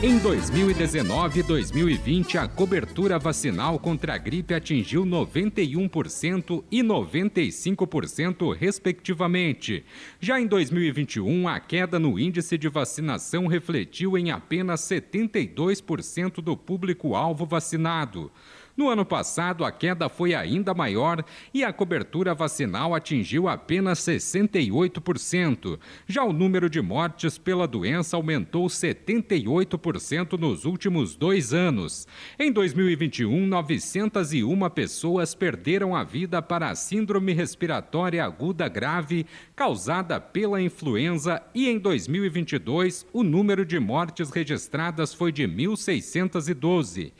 Em 2019 e 2020, a cobertura vacinal contra a gripe atingiu 91% e 95%, respectivamente. Já em 2021, a queda no índice de vacinação refletiu em apenas 72% do público-alvo vacinado. No ano passado, a queda foi ainda maior e a cobertura vacinal atingiu apenas 68%. Já o número de mortes pela doença aumentou 78% nos últimos dois anos. Em 2021, 901 pessoas perderam a vida para a Síndrome Respiratória Aguda Grave causada pela influenza e em 2022 o número de mortes registradas foi de 1.612.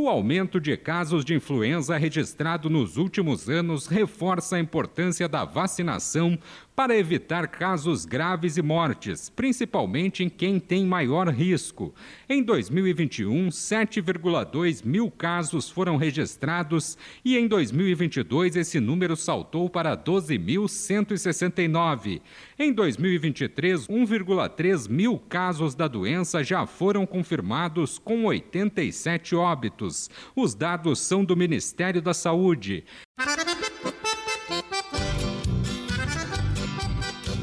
O aumento de casos de influenza registrado nos últimos anos reforça a importância da vacinação para evitar casos graves e mortes, principalmente em quem tem maior risco. Em 2021, 7,2 mil casos foram registrados e em 2022 esse número saltou para 12.169. Em 2023, 1,3 mil casos da doença já foram confirmados, com 87 óbitos. Os dados são do Ministério da Saúde.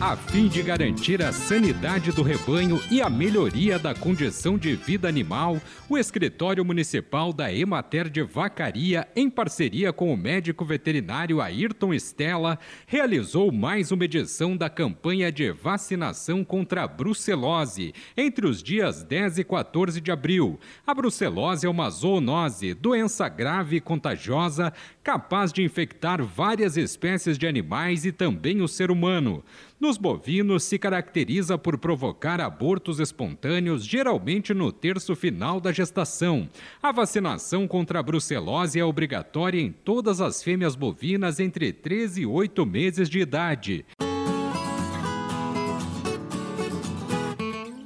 A fim de garantir a sanidade do rebanho e a melhoria da condição de vida animal, o Escritório Municipal da Emater de Vacaria, em parceria com o médico veterinário Ayrton Stella, realizou mais uma edição da campanha de vacinação contra a brucelose entre os dias 10 e 14 de abril. A brucelose é uma zoonose, doença grave e contagiosa, capaz de infectar várias espécies de animais e também o ser humano. Nos bovinos, se caracteriza por provocar abortos espontâneos, geralmente no terço final da gestação. A vacinação contra a brucelose é obrigatória em todas as fêmeas bovinas entre 13 e 8 meses de idade.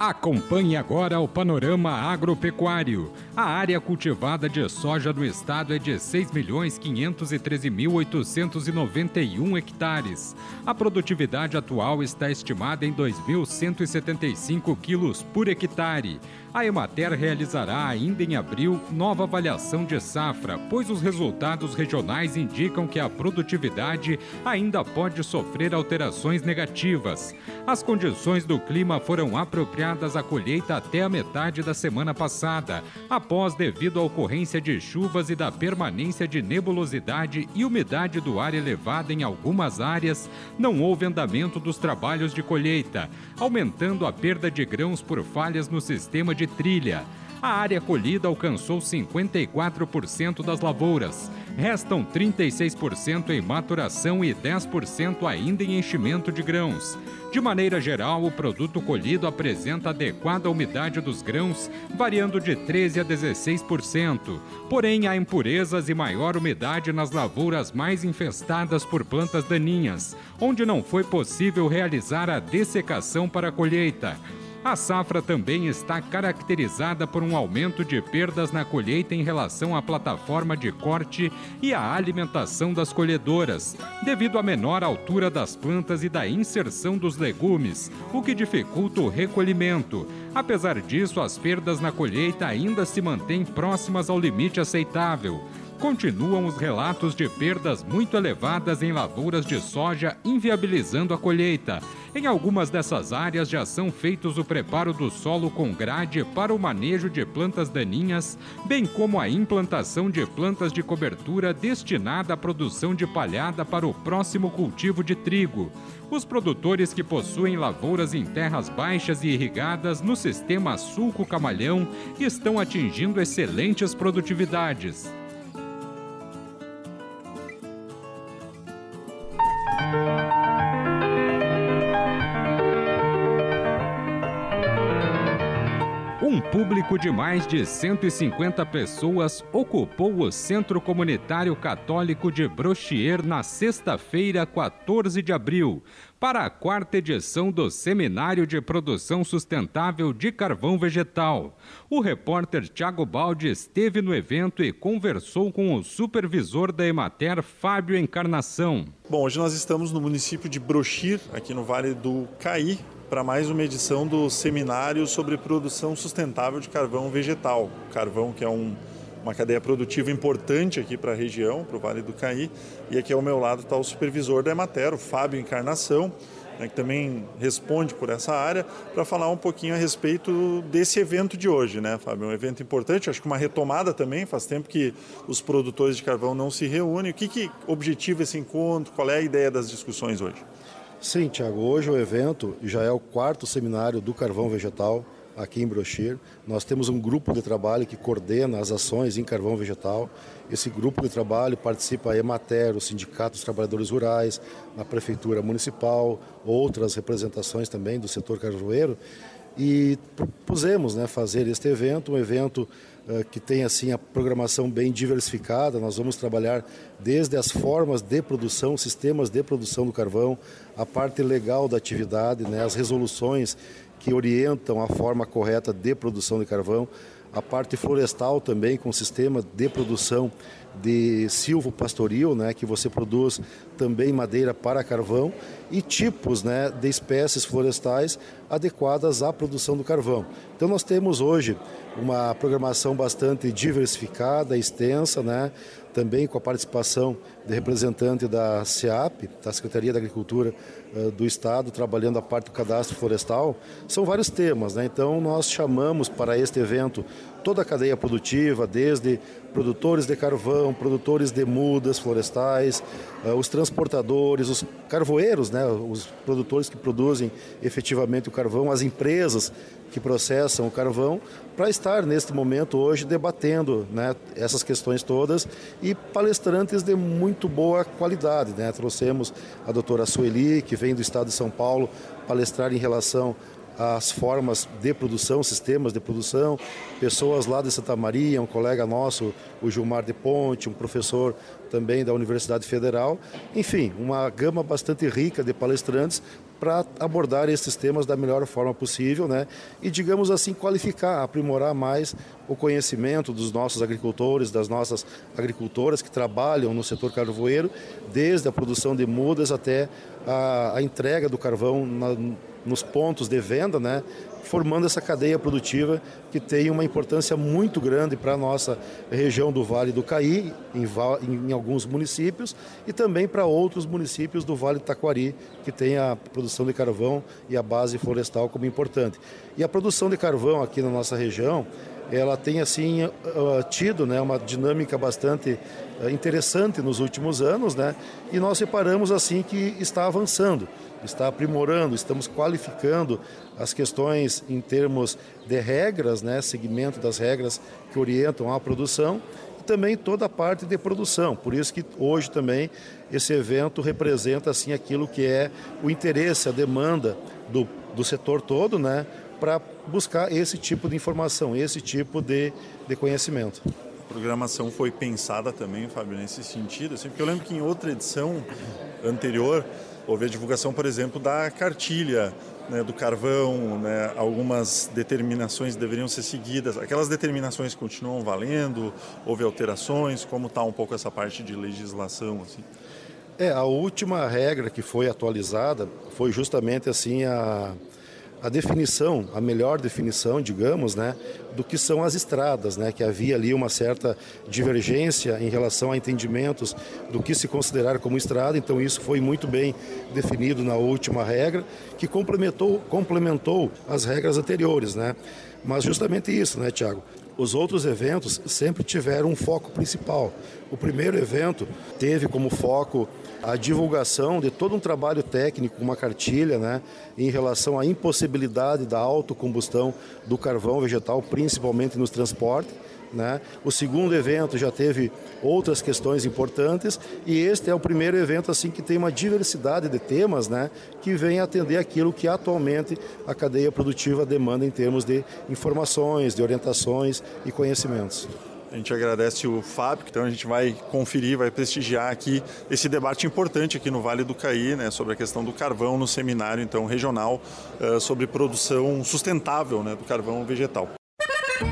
Acompanhe agora o panorama agropecuário. A área cultivada de soja no estado é de 6.513.891 hectares. A produtividade atual está estimada em 2.175 quilos por hectare. A Emater realizará ainda em abril nova avaliação de safra, pois os resultados regionais indicam que a produtividade ainda pode sofrer alterações negativas. As condições do clima foram apropriadas à colheita até a metade da semana passada, após devido à ocorrência de chuvas e da permanência de nebulosidade e umidade do ar elevada em algumas áreas, não houve andamento dos trabalhos de colheita, aumentando a perda de grãos por falhas no sistema de trilha. A área colhida alcançou 54% das lavouras. Restam 36% em maturação e 10% ainda em enchimento de grãos. De maneira geral, o produto colhido apresenta adequada umidade dos grãos, variando de 13% a 16%. Porém, há impurezas e maior umidade nas lavouras mais infestadas por plantas daninhas, onde não foi possível realizar a dessecação para a colheita. A safra também está caracterizada por um aumento de perdas na colheita em relação à plataforma de corte e à alimentação das colhedoras, devido à menor altura das plantas e da inserção dos legumes, o que dificulta o recolhimento. Apesar disso, as perdas na colheita ainda se mantêm próximas ao limite aceitável continuam os relatos de perdas muito elevadas em lavouras de soja, inviabilizando a colheita. Em algumas dessas áreas já são feitos o preparo do solo com grade para o manejo de plantas daninhas, bem como a implantação de plantas de cobertura destinada à produção de palhada para o próximo cultivo de trigo. Os produtores que possuem lavouras em terras baixas e irrigadas no sistema sulco-camalhão estão atingindo excelentes produtividades. Público de mais de 150 pessoas ocupou o Centro Comunitário Católico de Brochier na sexta-feira, 14 de abril, para a quarta edição do Seminário de Produção Sustentável de Carvão Vegetal. O repórter Tiago Baldi esteve no evento e conversou com o supervisor da Emater, Fábio Encarnação. Bom, hoje nós estamos no município de Brochir, aqui no Vale do Caí, para mais uma edição do seminário sobre produção sustentável de carvão vegetal. Carvão que é um, uma cadeia produtiva importante aqui para a região, para o Vale do Caí. E aqui ao meu lado está o supervisor da Emater, o Fábio Encarnação, né, que também responde por essa área, para falar um pouquinho a respeito desse evento de hoje, né, Fábio? Um evento importante, acho que uma retomada também, faz tempo que os produtores de carvão não se reúnem. O que, que objetivo esse encontro? Qual é a ideia das discussões hoje? Sim, Tiago. Hoje o evento já é o quarto seminário do carvão vegetal aqui em Brochir. Nós temos um grupo de trabalho que coordena as ações em carvão vegetal. Esse grupo de trabalho participa a Emater, o Sindicato dos Trabalhadores Rurais, a Prefeitura Municipal, outras representações também do setor carvoeiro. E propusemos né, fazer este evento, um evento uh, que tem assim a programação bem diversificada. Nós vamos trabalhar desde as formas de produção, sistemas de produção do carvão, a parte legal da atividade, né, as resoluções que orientam a forma correta de produção de carvão, a parte florestal também com sistema de produção de silvo pastoril, né, que você produz também madeira para carvão e tipos, né, de espécies florestais adequadas à produção do carvão. Então nós temos hoje uma programação bastante diversificada, extensa, né, também com a participação de representante da SEAP, da Secretaria da Agricultura uh, do Estado, trabalhando a parte do cadastro florestal. São vários temas, né? Então nós chamamos para este evento toda a cadeia produtiva, desde produtores de carvão, produtores de mudas florestais, uh, os transportadores, os carvoeiros, né? Os produtores que produzem efetivamente o carvão, as empresas que processam o carvão, para estar neste momento hoje debatendo né, essas questões todas e palestrantes de muito boa qualidade. Né? Trouxemos a doutora Sueli, que vem do estado de São Paulo, palestrar em relação às formas de produção, sistemas de produção, pessoas lá de Santa Maria, um colega nosso, o Gilmar de Ponte, um professor também da Universidade Federal. Enfim, uma gama bastante rica de palestrantes para abordar esses temas da melhor forma possível, né? E digamos assim qualificar, aprimorar mais o conhecimento dos nossos agricultores, das nossas agricultoras que trabalham no setor carvoeiro, desde a produção de mudas até a, a entrega do carvão na, nos pontos de venda, né? Formando essa cadeia produtiva que tem uma importância muito grande para a nossa região do Vale do Caí, em, em, alguns municípios, e também para outros municípios do Vale do Taquari, que tem a produção de carvão e a base florestal como importante. E a produção de carvão aqui na nossa região, ela tem assim tido né, uma dinâmica bastante interessante nos últimos anos, né? E nós reparamos assim que está avançando está aprimorando, estamos qualificando as questões em termos de regras, né, segmento das regras que orientam a produção e também toda a parte de produção. Por isso que hoje também esse evento representa assim aquilo que é o interesse, a demanda do, do setor todo, né, para buscar esse tipo de informação, esse tipo de, de conhecimento. A programação foi pensada também, Fábio, nesse sentido, assim, porque eu lembro que em outra edição anterior houve a divulgação, por exemplo, da cartilha né, do carvão, né, algumas determinações deveriam ser seguidas. Aquelas determinações continuam valendo? Houve alterações? Como está um pouco essa parte de legislação? Assim? É, a última regra que foi atualizada foi justamente assim a a definição, a melhor definição, digamos, né, do que são as estradas, né, que havia ali uma certa divergência em relação a entendimentos do que se considerar como estrada, então isso foi muito bem definido na última regra, que complementou, complementou as regras anteriores, né. Mas justamente isso, né, Tiago? Os outros eventos sempre tiveram um foco principal. O primeiro evento teve como foco a divulgação de todo um trabalho técnico, uma cartilha, né, em relação à impossibilidade da autocombustão do carvão vegetal, principalmente nos transportes. Né? O segundo evento já teve outras questões importantes e este é o primeiro evento assim que tem uma diversidade de temas né, que vem atender aquilo que atualmente a cadeia produtiva demanda em termos de informações, de orientações e conhecimentos. A gente agradece o Fábio, então a gente vai conferir, vai prestigiar aqui esse debate importante aqui no Vale do Caí, né, sobre a questão do carvão no seminário então regional uh, sobre produção sustentável né, do carvão vegetal.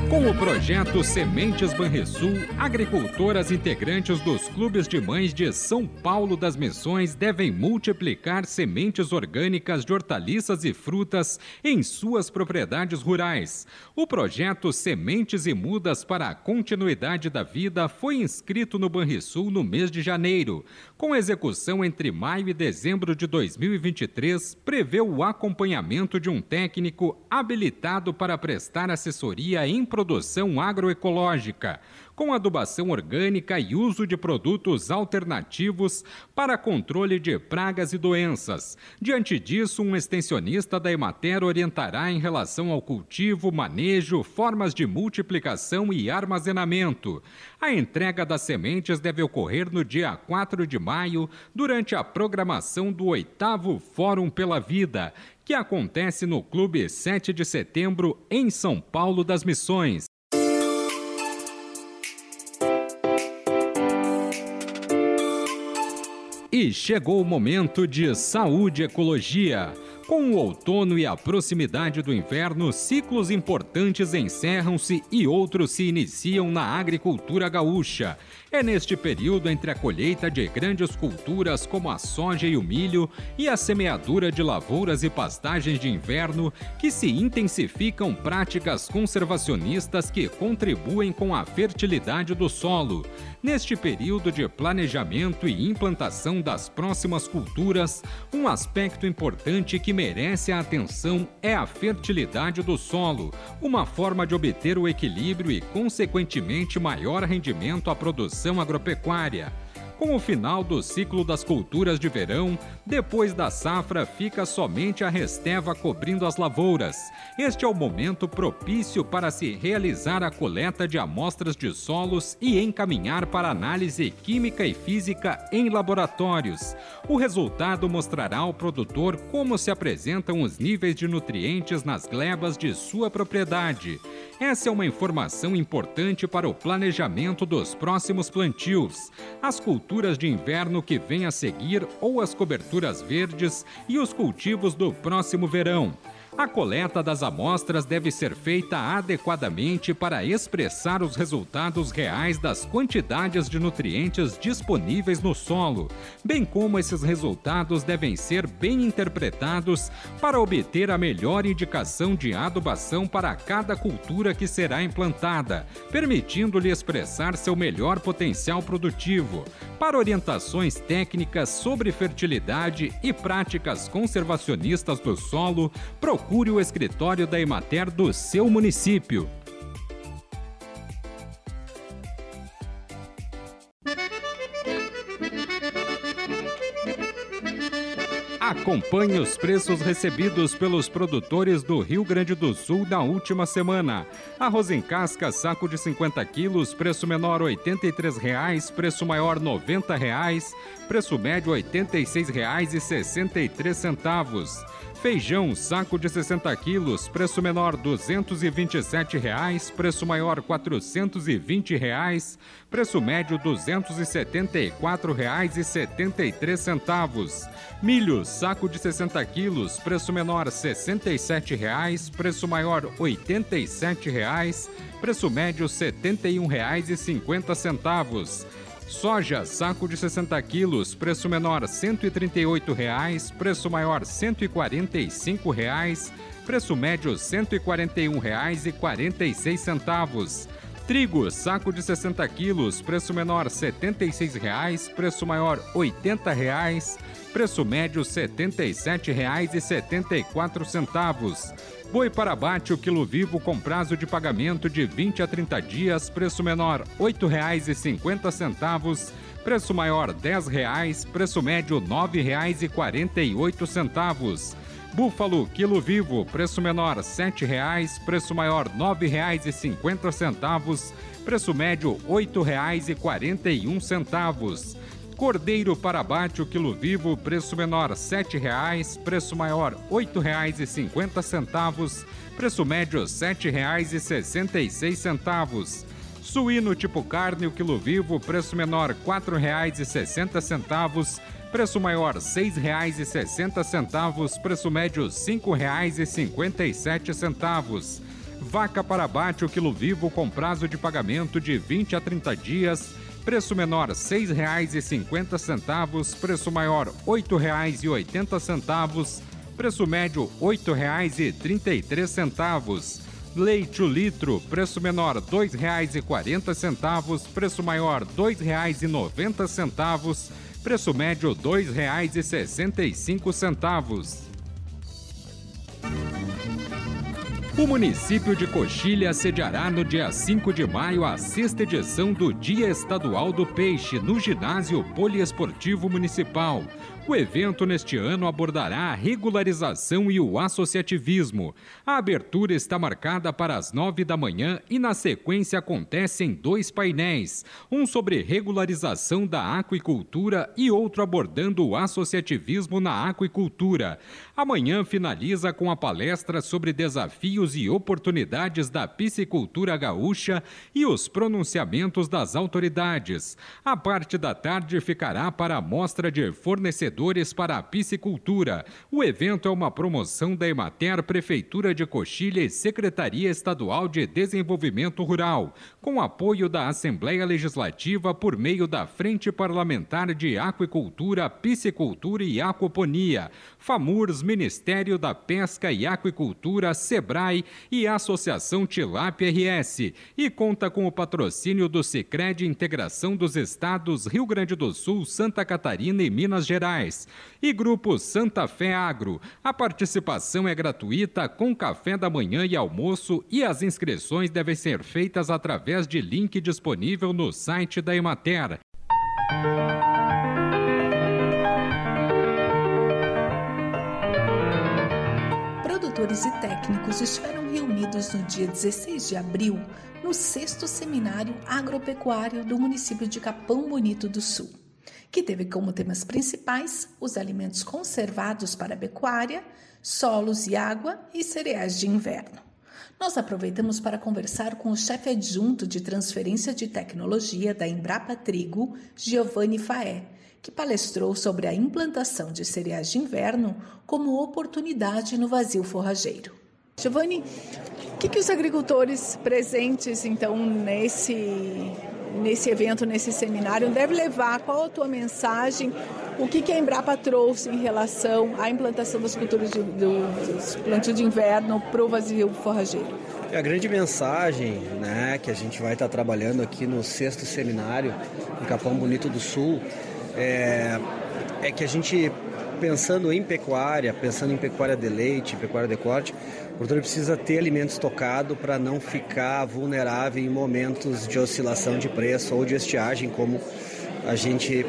Com o projeto Sementes Banrisul, agricultoras integrantes dos clubes de mães de São Paulo das Missões devem multiplicar sementes orgânicas de hortaliças e frutas em suas propriedades rurais. O projeto Sementes e Mudas para a Continuidade da Vida foi inscrito no Banrisul no mês de janeiro. Com execução entre maio e dezembro de 2023, prevê o acompanhamento de um técnico habilitado para prestar assessoria em produção agroecológica, com adubação orgânica e uso de produtos alternativos para controle de pragas e doenças. Diante disso, um extensionista da Emater orientará em relação ao cultivo, manejo, formas de multiplicação e armazenamento. A entrega das sementes deve ocorrer no dia 4 de maio, durante a programação do oitavo Fórum pela Vida, que acontece no Clube 7 de Setembro, em São Paulo das Missões. E chegou o momento de saúde e ecologia. Com o outono e a proximidade do inverno, ciclos importantes encerram-se e outros se iniciam na agricultura gaúcha. É neste período entre a colheita de grandes culturas como a soja e o milho e a semeadura de lavouras e pastagens de inverno que se intensificam práticas conservacionistas que contribuem com a fertilidade do solo. Neste período de planejamento e implantação das próximas culturas, um aspecto importante que merece a atenção é a fertilidade do solo, uma forma de obter o equilíbrio e, consequentemente, maior rendimento à produção agropecuária. Com o final do ciclo das culturas de verão, depois da safra fica somente a resteva cobrindo as lavouras. Este é o momento propício para se realizar a coleta de amostras de solos e encaminhar para análise química e física em laboratórios. O resultado mostrará ao produtor como se apresentam os níveis de nutrientes nas glebas de sua propriedade. Essa é uma informação importante para o planejamento dos próximos plantios. As culturas de inverno que vêm a seguir ou as coberturas verdes e os cultivos do próximo verão. A coleta das amostras deve ser feita adequadamente para expressar os resultados reais das quantidades de nutrientes disponíveis no solo, bem como esses resultados devem ser bem interpretados para obter a melhor indicação de adubação para cada cultura que será implantada, permitindo-lhe expressar seu melhor potencial produtivo. Para orientações técnicas sobre fertilidade e práticas conservacionistas do solo, procure procure o escritório da Emater do seu município. Acompanhe os preços recebidos pelos produtores do Rio Grande do Sul na última semana. Arroz em casca, saco de 50 quilos, preço menor R$ 83,00, preço maior R$ 90,00, preço médio R$ 86,63. Feijão, saco de 60 quilos, preço menor 227 reais, preço maior 420 reais, preço médio R$ 274,73. Milho, saco de 60 quilos, preço menor 67 reais, preço maior 87 reais, preço médio R$ 71,50. Soja, saco de 60 quilos, preço menor 138 reais, preço maior 145 reais, preço médio R$ 141,46. Trigo, saco de 60 quilos, preço menor 76 reais, preço maior 80 reais, preço médio R$ 77,74. Boi para abate o quilo vivo com prazo de pagamento de 20 a 30 dias, preço menor R$ 8,50, preço maior R$ 10,00, preço médio R$ 9,48. Búfalo, quilo vivo, preço menor R$ 7,00, preço maior R$ 9,50, preço médio R$ 8,41. Cordeiro para abate, o quilo vivo, preço menor R$ 7,00, preço maior R$ 8,50, preço médio R$ 7,66. Suíno tipo carne, o quilo vivo, preço menor R$ 4,60, preço maior R$ 6,60, preço médio R$ 5,57. Vaca para abate, o quilo vivo, com prazo de pagamento de 20 a 30 dias, preço menor R$ 6,50, preço maior R$ 8,80, preço médio R$ 8,33. Leite o litro, preço menor R$ 2,40, preço maior R$ 2,90, preço médio R$ 2,65. O município de Coxilha sediará no dia 5 de maio a sexta edição do Dia Estadual do Peixe no Ginásio Poliesportivo Municipal. O evento neste ano abordará a regularização e o associativismo. A abertura está marcada para as nove da manhã e, na sequência, acontecem dois painéis: um sobre regularização da aquicultura e outro abordando o associativismo na aquicultura. Amanhã finaliza com a palestra sobre desafios e oportunidades da piscicultura gaúcha e os pronunciamentos das autoridades. A parte da tarde ficará para a mostra de fornecedores para a Piscicultura. O evento é uma promoção da Emater, Prefeitura de Coxilha e Secretaria Estadual de Desenvolvimento Rural, com apoio da Assembleia Legislativa por meio da Frente Parlamentar de Aquicultura, Piscicultura e Aquaponia, FAMURS, Ministério da Pesca e Aquicultura, SEBRAE e Associação Tilápia RS, e conta com o patrocínio do Sicredi Integração dos Estados Rio Grande do Sul, Santa Catarina e Minas Gerais e Grupo Santa Fé Agro. A participação é gratuita com café da manhã e almoço e as inscrições devem ser feitas através de link disponível no site da Emater. Produtores e técnicos estiveram reunidos no dia 16 de abril no sexto seminário agropecuário do município de Capão Bonito do Sul que teve como temas principais os alimentos conservados para a pecuária, solos e água e cereais de inverno. Nós aproveitamos para conversar com o chefe adjunto de transferência de tecnologia da Embrapa Trigo, Giovanni Faé, que palestrou sobre a implantação de cereais de inverno como oportunidade no vazio forrageiro. Giovanni, o que, que os agricultores presentes então nesse nesse evento, nesse seminário, deve levar? Qual a tua mensagem? O que, que a Embrapa trouxe em relação à implantação das culturas de, do, dos plantios de inverno para o vazio forrageiro? A grande mensagem né, que a gente vai estar trabalhando aqui no sexto seminário em Capão Bonito do Sul é, é que a gente pensando em pecuária, pensando em pecuária de leite, pecuária de corte, o produtor precisa ter alimento estocado para não ficar vulnerável em momentos de oscilação de preço ou de estiagem, como a gente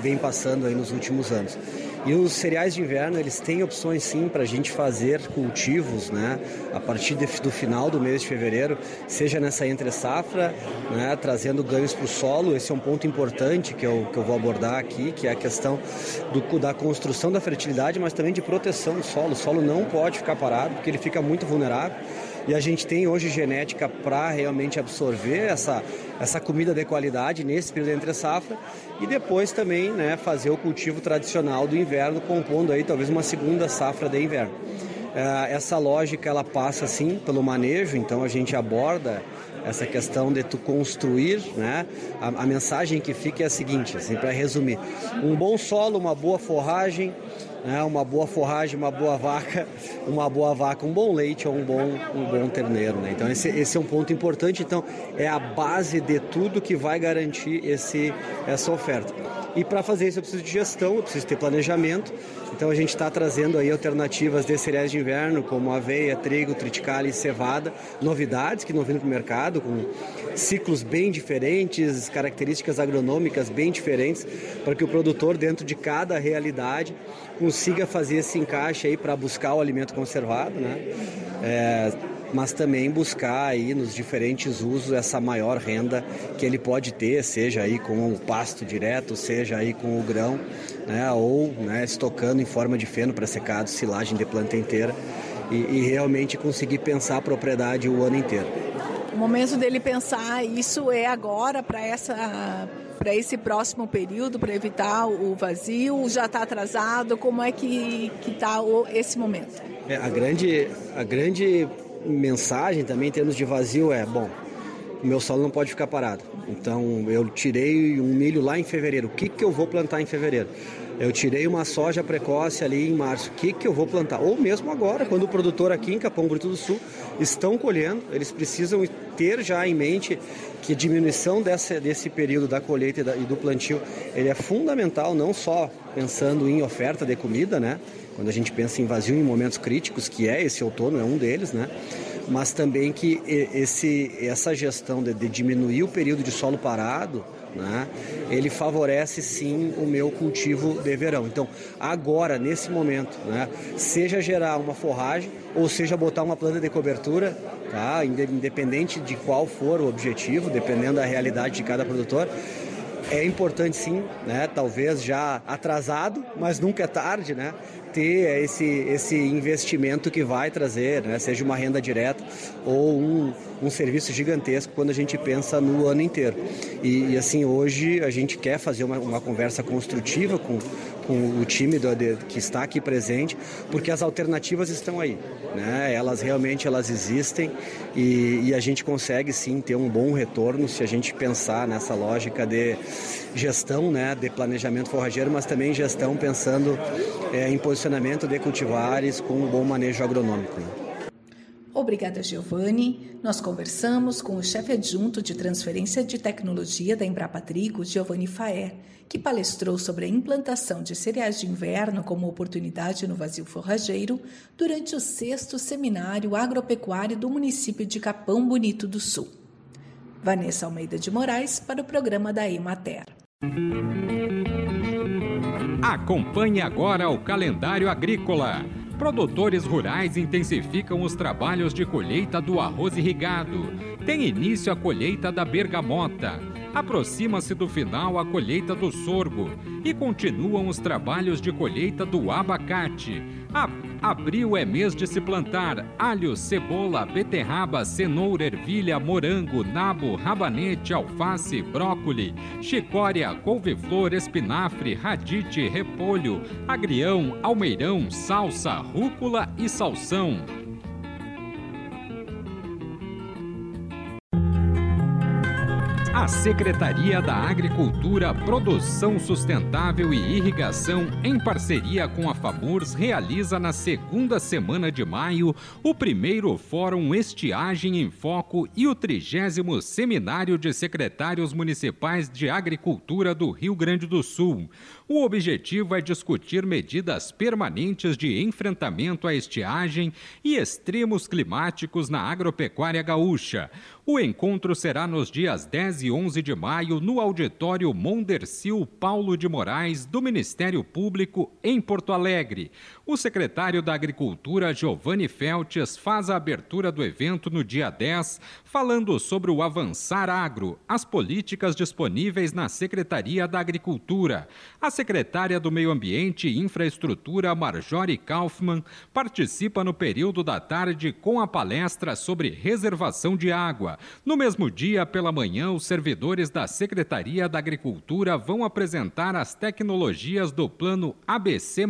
vem passando aí nos últimos anos. E os cereais de inverno, eles têm opções sim para a gente fazer cultivos, né? A partir de, do final do mês de fevereiro, seja nessa entre safra, né? Trazendo ganhos para o solo. Esse é um ponto importante que eu, que eu vou abordar aqui, que é a questão do, da construção da fertilidade, mas também de proteção do solo. O solo não pode ficar parado, porque ele fica muito vulnerável e a gente tem hoje genética para realmente absorver essa, essa comida de qualidade nesse período entre safra e depois também né, fazer o cultivo tradicional do inverno, compondo aí talvez uma segunda safra de inverno. É, essa lógica ela passa sim pelo manejo, então a gente aborda essa questão de tu construir, né? A, a mensagem que fica é a seguinte, assim, para resumir: um bom solo, uma boa forragem, né? uma boa forragem, uma boa vaca, uma boa vaca, um bom leite ou um bom, um bom terneiro. Né? Então esse, esse é um ponto importante. Então é a base de tudo que vai garantir esse, essa oferta. E para fazer isso eu preciso de gestão, eu preciso ter planejamento. Então a gente está trazendo aí alternativas de cereais de inverno, como aveia, trigo, triticale e cevada, novidades que não vêm para o mercado, com ciclos bem diferentes, características agronômicas bem diferentes, para que o produtor, dentro de cada realidade, consiga fazer esse encaixe aí para buscar o alimento conservado, né? É, mas também buscar aí nos diferentes usos essa maior renda que ele pode ter, seja aí com o pasto direto, seja aí com o grão, né, ou né, estocando em forma de feno para secado, silagem de planta inteira e, e realmente conseguir pensar a propriedade o ano inteiro. O momento dele pensar isso é agora para essa para esse próximo período para evitar o vazio já está atrasado como é que está esse momento é, a grande a grande mensagem também em termos de vazio é, bom, meu solo não pode ficar parado. Então eu tirei um milho lá em fevereiro. O que, que eu vou plantar em fevereiro? Eu tirei uma soja precoce ali em março. O que, que eu vou plantar? Ou mesmo agora, quando o produtor aqui em Capão Brito do Sul estão colhendo, eles precisam ter já em mente que a diminuição dessa, desse período da colheita e, da, e do plantio ele é fundamental, não só pensando em oferta de comida, né? quando a gente pensa em vazio em momentos críticos, que é esse outono, é um deles, né? mas também que esse, essa gestão de, de diminuir o período de solo parado, né, ele favorece sim o meu cultivo de verão. Então, agora, nesse momento, né, seja gerar uma forragem ou seja botar uma planta de cobertura, tá, independente de qual for o objetivo, dependendo da realidade de cada produtor, é importante sim, né? Talvez já atrasado, mas nunca é tarde, né? ter esse, esse investimento que vai trazer, né, seja uma renda direta ou um, um serviço gigantesco quando a gente pensa no ano inteiro. E, e assim, hoje a gente quer fazer uma, uma conversa construtiva com, com o time do, que está aqui presente, porque as alternativas estão aí. Né? Elas realmente elas existem e, e a gente consegue sim ter um bom retorno se a gente pensar nessa lógica de gestão, né, de planejamento forrageiro, mas também gestão pensando é, em posicionamento de cultivares com um bom manejo agronômico. Obrigada, Giovanni. Nós conversamos com o chefe adjunto de transferência de tecnologia da Embrapa Trigo, Giovanni Faé, que palestrou sobre a implantação de cereais de inverno como oportunidade no vazio forrageiro durante o sexto seminário agropecuário do município de Capão Bonito do Sul. Vanessa Almeida de Moraes para o programa da Emater. Acompanhe agora o calendário agrícola. Produtores rurais intensificam os trabalhos de colheita do arroz irrigado. Tem início a colheita da bergamota. Aproxima-se do final a colheita do sorgo e continuam os trabalhos de colheita do abacate. A abril é mês de se plantar alho, cebola, beterraba, cenoura, ervilha, morango, nabo, rabanete, alface, brócoli, chicória, couve-flor, espinafre, radite, repolho, agrião, almeirão, salsa, rúcula e salsão. A Secretaria da Agricultura, Produção Sustentável e Irrigação, em parceria com a FAMURS, realiza na segunda semana de maio o primeiro Fórum Estiagem em Foco e o trigésimo Seminário de Secretários Municipais de Agricultura do Rio Grande do Sul. O objetivo é discutir medidas permanentes de enfrentamento à estiagem e extremos climáticos na agropecuária gaúcha. O encontro será nos dias 10 e 11 de maio no auditório Mondercil Paulo de Moraes do Ministério Público em Porto Alegre. O secretário da Agricultura, Giovanni Feltes, faz a abertura do evento no dia 10, falando sobre o Avançar Agro, as políticas disponíveis na Secretaria da Agricultura. A secretária do Meio Ambiente e Infraestrutura, Marjorie Kaufmann, participa no período da tarde com a palestra sobre reservação de água. No mesmo dia, pela manhã, os servidores da Secretaria da Agricultura vão apresentar as tecnologias do Plano ABC,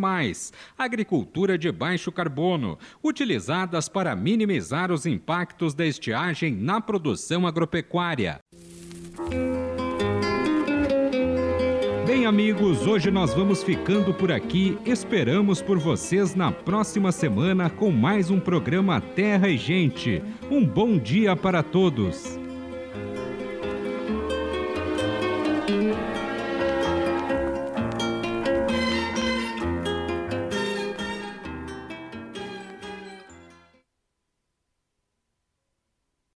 Agricultura de Baixo Carbono, utilizadas para minimizar os impactos da estiagem na produção agropecuária. Bem, amigos, hoje nós vamos ficando por aqui. Esperamos por vocês na próxima semana com mais um programa Terra e Gente. Um bom dia para todos.